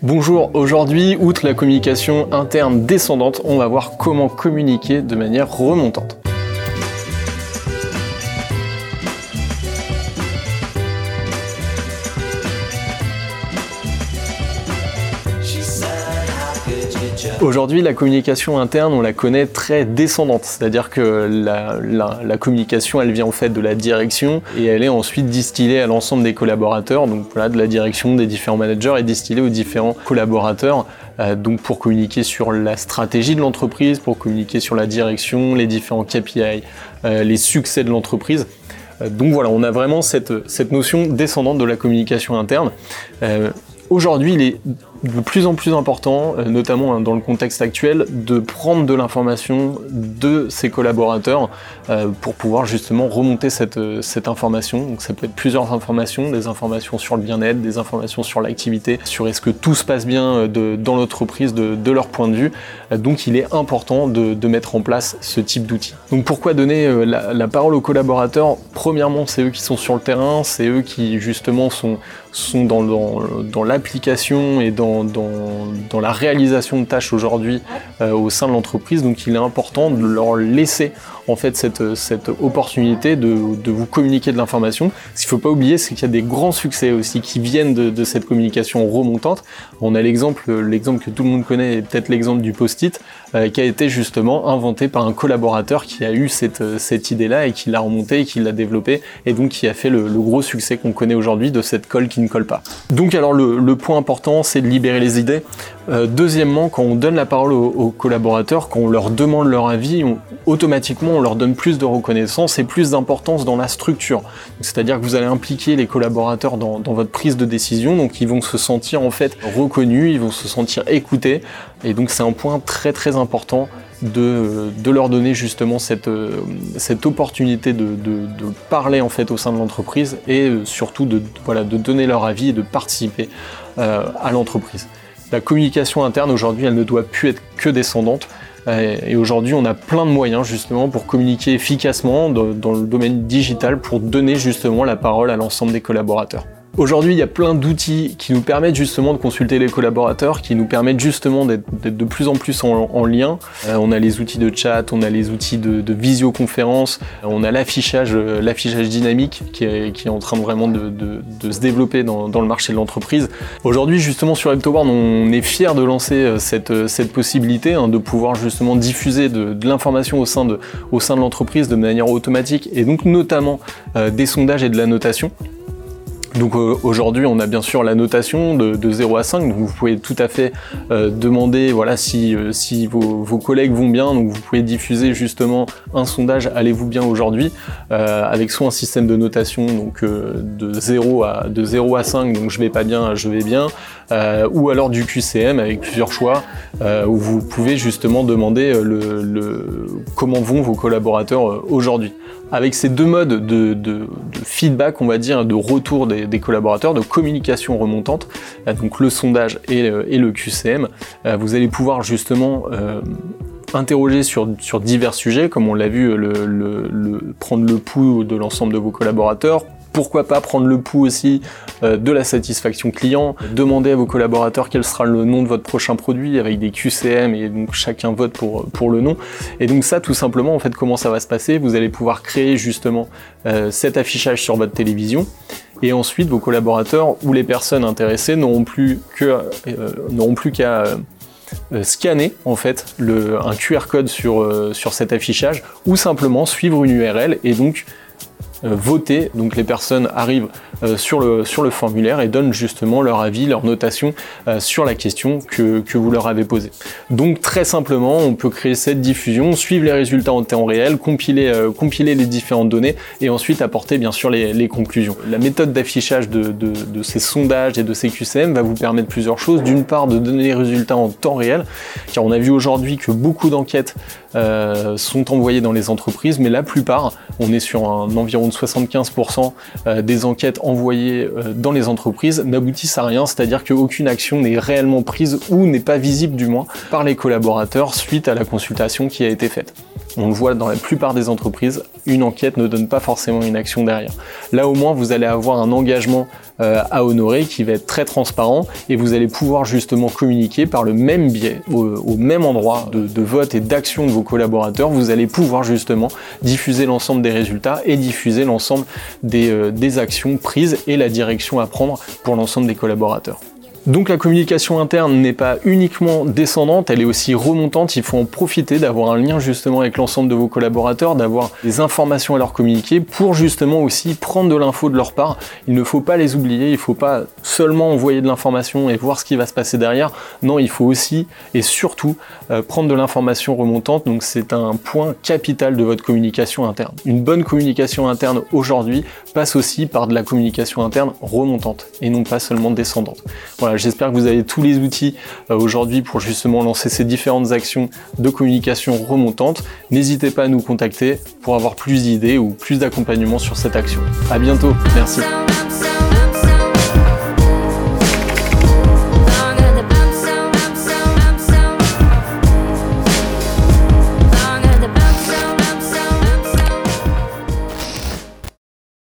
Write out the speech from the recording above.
Bonjour, aujourd'hui, outre la communication interne descendante, on va voir comment communiquer de manière remontante. Aujourd'hui, la communication interne, on la connaît très descendante, c'est-à-dire que la, communication, elle vient en fait de la direction et elle est ensuite distillée à l'ensemble des collaborateurs, donc voilà, de la direction des différents managers et distillée aux différents collaborateurs, euh, donc pour communiquer sur la stratégie de l'entreprise, pour communiquer sur la direction, les différents KPI, euh, les succès de l'entreprise. Euh, donc voilà, on a vraiment cette, cette notion descendante de la communication interne. Aujourd'hui, il est de plus en plus important, euh, notamment hein, dans le contexte actuel, de prendre de l'information de ses collaborateurs euh, pour pouvoir justement remonter cette, euh, cette information. Donc ça peut être plusieurs informations, des informations sur le bien-être, des informations sur l'activité, sur est-ce que tout se passe bien dans l'entreprise de, leur point de vue. Donc il est important de, mettre en place ce type d'outils. Donc pourquoi donner la, parole aux collaborateurs? Premièrement, c'est eux qui sont sur le terrain, c'est eux qui justement sont, sont dans, dans l'application et dans dans, la réalisation de tâches aujourd'hui euh, au sein de l'entreprise. Donc il est important de leur laisser en fait cette, cette opportunité de, vous communiquer de l'information. Ce qu'il faut pas oublier, c'est qu'il y a des grands succès aussi qui viennent de, cette communication remontante. On a l'exemple, l'exemple que tout le monde connaît, peut-être l'exemple du post-it, euh, qui a été justement inventé par un collaborateur qui a eu cette, cette idée-là et qui l'a remonté et qui l'a développé et donc qui a fait le, gros succès qu'on connaît aujourd'hui de cette colle qui ne colle pas. Donc alors le, le point important, c'est de libérer les idées. Euh, deuxièmement, quand on donne la parole aux, collaborateurs, quand on leur demande leur avis, automatiquement on leur donne plus de reconnaissance et plus d'importance dans la structure. C'est-à-dire que vous allez impliquer les collaborateurs dans, votre prise de décision, donc ils vont se sentir en fait reconnus, ils vont se sentir écoutés, et donc c'est un point très très important de, leur donner justement cette, cette opportunité de, parler en fait au sein de l'entreprise et surtout de, donner leur avis et de participer euh, à l'entreprise. La communication interne aujourd'hui, elle ne doit plus être que descendante. Et aujourd'hui, on a plein de moyens justement pour communiquer efficacement dans, le domaine digital pour donner justement la parole à l'ensemble des collaborateurs. Aujourd'hui, il y a plein d'outils qui nous permettent justement de consulter les collaborateurs, qui nous permettent justement d'être de plus en plus en, lien. Euh, on a les outils de chat, on a les outils de, visioconférence, on a l'affichage, euh, dynamique qui est, en train vraiment de, se développer dans, le marché de l'entreprise. Aujourd'hui, justement, sur Heptoboard, on est fier de lancer euh, cette, possibilité hein, de pouvoir justement diffuser de, l'information au sein de l'entreprise de manière automatique et donc notamment des sondages et de la notation. Donc euh, aujourd'hui, on a bien sûr la notation de, 0 à 5, donc vous pouvez tout à fait euh, demander voilà, si, euh, vos, collègues vont bien, donc vous pouvez diffuser justement un sondage allez-vous bien aujourd'hui, avec soit un système de notation donc, de, 0 à, de 0 à 5, donc je vais pas bien, je vais bien, ou alors du QCM avec plusieurs choix, où vous pouvez justement demander le, comment vont vos collaborateurs aujourd'hui. Avec ces deux modes de, feedback, on va dire, de retour des, collaborateurs, de communication remontante, euh, donc le sondage et, le QCM, euh, vous allez pouvoir justement euh, interroger sur, divers sujets, comme on l'a vu, prendre le pouls de l'ensemble de vos collaborateurs, pourquoi pas prendre le pouls aussi euh, de la satisfaction client, demander à vos collaborateurs quel sera le nom de votre prochain produit avec des QCM et donc chacun vote pour, pour le nom. Et donc ça tout simplement en fait comment ça va se passer, vous allez pouvoir créer justement euh, cet affichage sur votre télévision et ensuite vos collaborateurs ou les personnes intéressées n'auront plus euh, qu'à scanner en fait un QR code sur, sur cet affichage ou simplement suivre une URL et donc euh, voter. Donc les personnes arrivent euh, sur, le, sur le formulaire et donnent justement leur avis, leur notation euh, sur la question que, vous leur avez posée. Donc très simplement, on peut créer cette diffusion, suivre les résultats en temps réel, compiler, les différentes données et ensuite apporter bien sûr les, conclusions. La méthode d'affichage de, ces sondages et de ces QCM va vous permettre plusieurs choses. D'une part, de donner les résultats en temps réel, car on a vu aujourd'hui que beaucoup d'enquêtes sont envoyées dans les entreprises, mais la plupart, on est sur un environ 75% euh, des enquêtes envoyées euh, dans les entreprises n'aboutissent à rien, c'est-à-dire qu'aucune action n'est réellement prise ou n'est pas visible du moins par les collaborateurs suite à la consultation qui a été faite. On le voit dans la plupart des entreprises, une enquête ne donne pas forcément une action derrière. Là au moins vous allez avoir un engagement euh, à honorer qui va être très transparent et vous allez pouvoir justement communiquer par le même biais, au, même endroit de, vote et d'action de vos collaborateurs, vous allez pouvoir justement diffuser l'ensemble des résultats et diffuser l'ensemble des, euh, des actions prises et la direction à prendre pour l'ensemble des collaborateurs. Donc la communication interne n'est pas uniquement descendante, elle est aussi remontante, il faut en profiter d'avoir un lien justement avec l'ensemble de vos collaborateurs, d'avoir des informations à leur communiquer pour justement aussi prendre de l'info de leur part. Il ne faut pas les oublier, il ne faut pas seulement envoyer de l'information et voir ce qui va se passer derrière. Non, il faut aussi et surtout euh, prendre de l'information remontante, donc c'est un point capital de votre communication interne. Une bonne communication interne aujourd'hui passe aussi par de la communication interne remontante et non pas seulement descendante. Voilà, j'espère que vous avez tous les outils euh, aujourd'hui pour justement lancer ces différentes actions de communication remontante. N'hésitez pas à nous contacter pour avoir plus d'idées ou plus d'accompagnement sur cette action. À bientôt, merci.